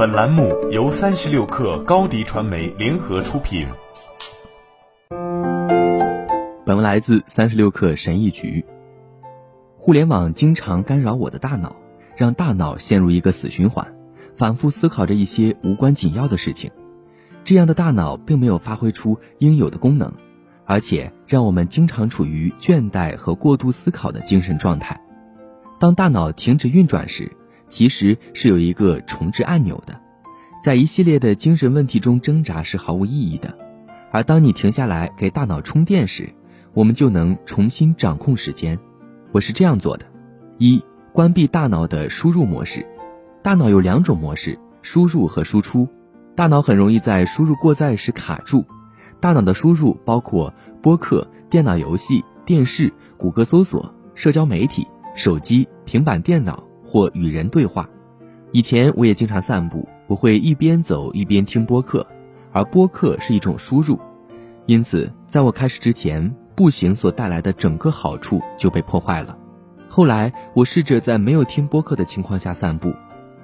本栏目由三十六氪高低传媒联合出品。本文来自三十六氪神译局。互联网经常干扰我的大脑，让大脑陷入一个死循环，反复思考着一些无关紧要的事情。这样的大脑并没有发挥出应有的功能，而且让我们经常处于倦怠和过度思考的精神状态。当大脑停止运转时，其实是有一个重置按钮的。在一系列的精神问题中挣扎是毫无意义的，而当你停下来给大脑充电时，我们就能重新掌控时间。我是这样做的：一、关闭大脑的输入模式。大脑有两种模式：输入和输出。大脑很容易在输入过载时卡住。大脑的输入包括播客、电脑游戏、电视、谷歌搜索、社交媒体。手机、平板电脑或与人对话。以前我也经常散步，我会一边走一边听播客，而播客是一种输入。因此，在我开始之前，步行所带来的整个好处就被破坏了。后来，我试着在没有听播客的情况下散步，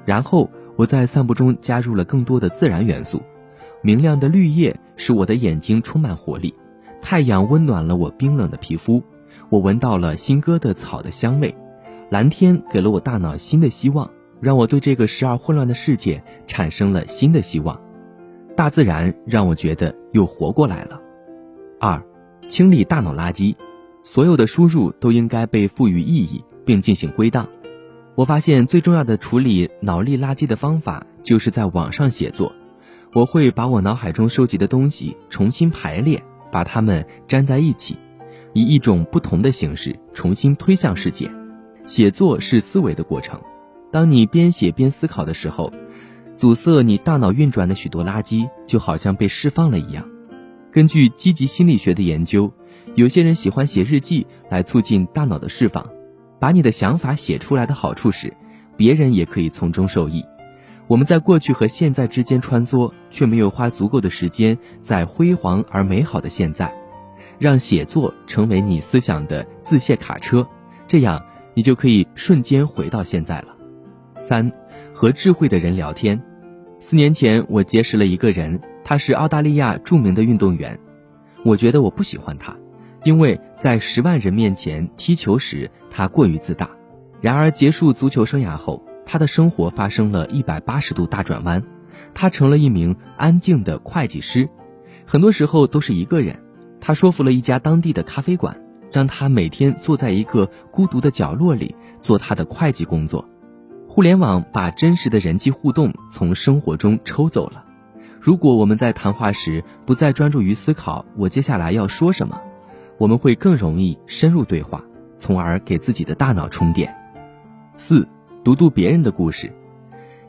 然后我在散步中加入了更多的自然元素。明亮的绿叶使我的眼睛充满活力，太阳温暖了我冰冷的皮肤，我闻到了新割的草的香味。蓝天给了我大脑新的希望，让我对这个时而混乱的世界产生了新的希望。大自然让我觉得又活过来了。二，清理大脑垃圾，所有的输入都应该被赋予意义并进行归档。我发现最重要的处理脑力垃圾的方法就是在网上写作。我会把我脑海中收集的东西重新排列，把它们粘在一起，以一种不同的形式重新推向世界。写作是思维的过程，当你边写边思考的时候，阻塞你大脑运转的许多垃圾就好像被释放了一样。根据积极心理学的研究，有些人喜欢写日记来促进大脑的释放。把你的想法写出来的好处是，别人也可以从中受益。我们在过去和现在之间穿梭，却没有花足够的时间在辉煌而美好的现在。让写作成为你思想的自卸卡车，这样。你就可以瞬间回到现在了。三，和智慧的人聊天。四年前，我结识了一个人，他是澳大利亚著名的运动员。我觉得我不喜欢他，因为在十万人面前踢球时，他过于自大。然而，结束足球生涯后，他的生活发生了一百八十度大转弯，他成了一名安静的会计师，很多时候都是一个人。他说服了一家当地的咖啡馆。让他每天坐在一个孤独的角落里做他的会计工作。互联网把真实的人际互动从生活中抽走了。如果我们在谈话时不再专注于思考我接下来要说什么，我们会更容易深入对话，从而给自己的大脑充电。四，读读别人的故事，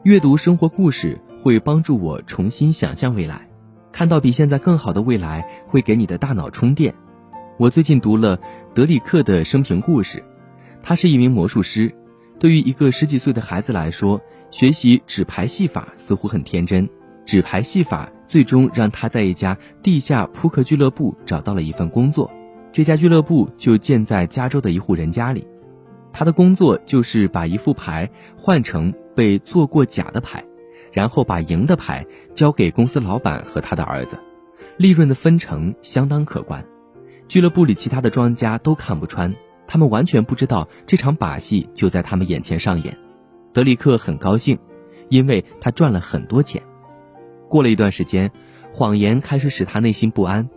阅读生活故事会帮助我重新想象未来，看到比现在更好的未来会给你的大脑充电。我最近读了德里克的生平故事，他是一名魔术师。对于一个十几岁的孩子来说，学习纸牌戏法似乎很天真。纸牌戏法最终让他在一家地下扑克俱乐部找到了一份工作。这家俱乐部就建在加州的一户人家里。他的工作就是把一副牌换成被做过假的牌，然后把赢的牌交给公司老板和他的儿子，利润的分成相当可观。俱乐部里其他的庄家都看不穿，他们完全不知道这场把戏就在他们眼前上演。德里克很高兴，因为他赚了很多钱。过了一段时间，谎言开始使他内心不安。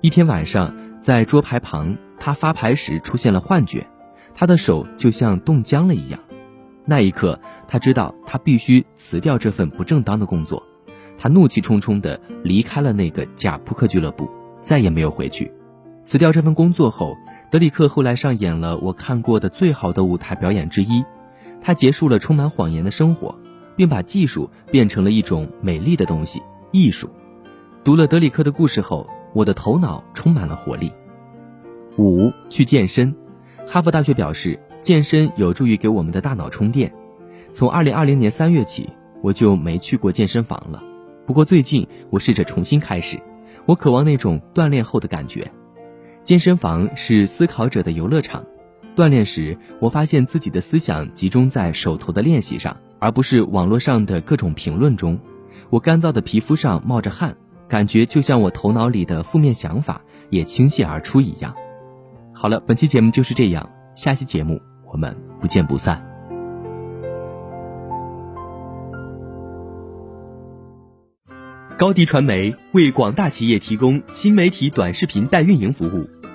一天晚上，在桌牌旁，他发牌时出现了幻觉，他的手就像冻僵了一样。那一刻，他知道他必须辞掉这份不正当的工作。他怒气冲冲地离开了那个假扑克俱乐部，再也没有回去。辞掉这份工作后，德里克后来上演了我看过的最好的舞台表演之一。他结束了充满谎言的生活，并把技术变成了一种美丽的东西——艺术。读了德里克的故事后，我的头脑充满了活力。五，去健身。哈佛大学表示，健身有助于给我们的大脑充电。从二零二零年三月起，我就没去过健身房了。不过最近，我试着重新开始。我渴望那种锻炼后的感觉。健身房是思考者的游乐场。锻炼时，我发现自己的思想集中在手头的练习上，而不是网络上的各种评论中。我干燥的皮肤上冒着汗，感觉就像我头脑里的负面想法也倾泻而出一样。好了，本期节目就是这样，下期节目我们不见不散。高迪传媒为广大企业提供新媒体短视频代运营服务，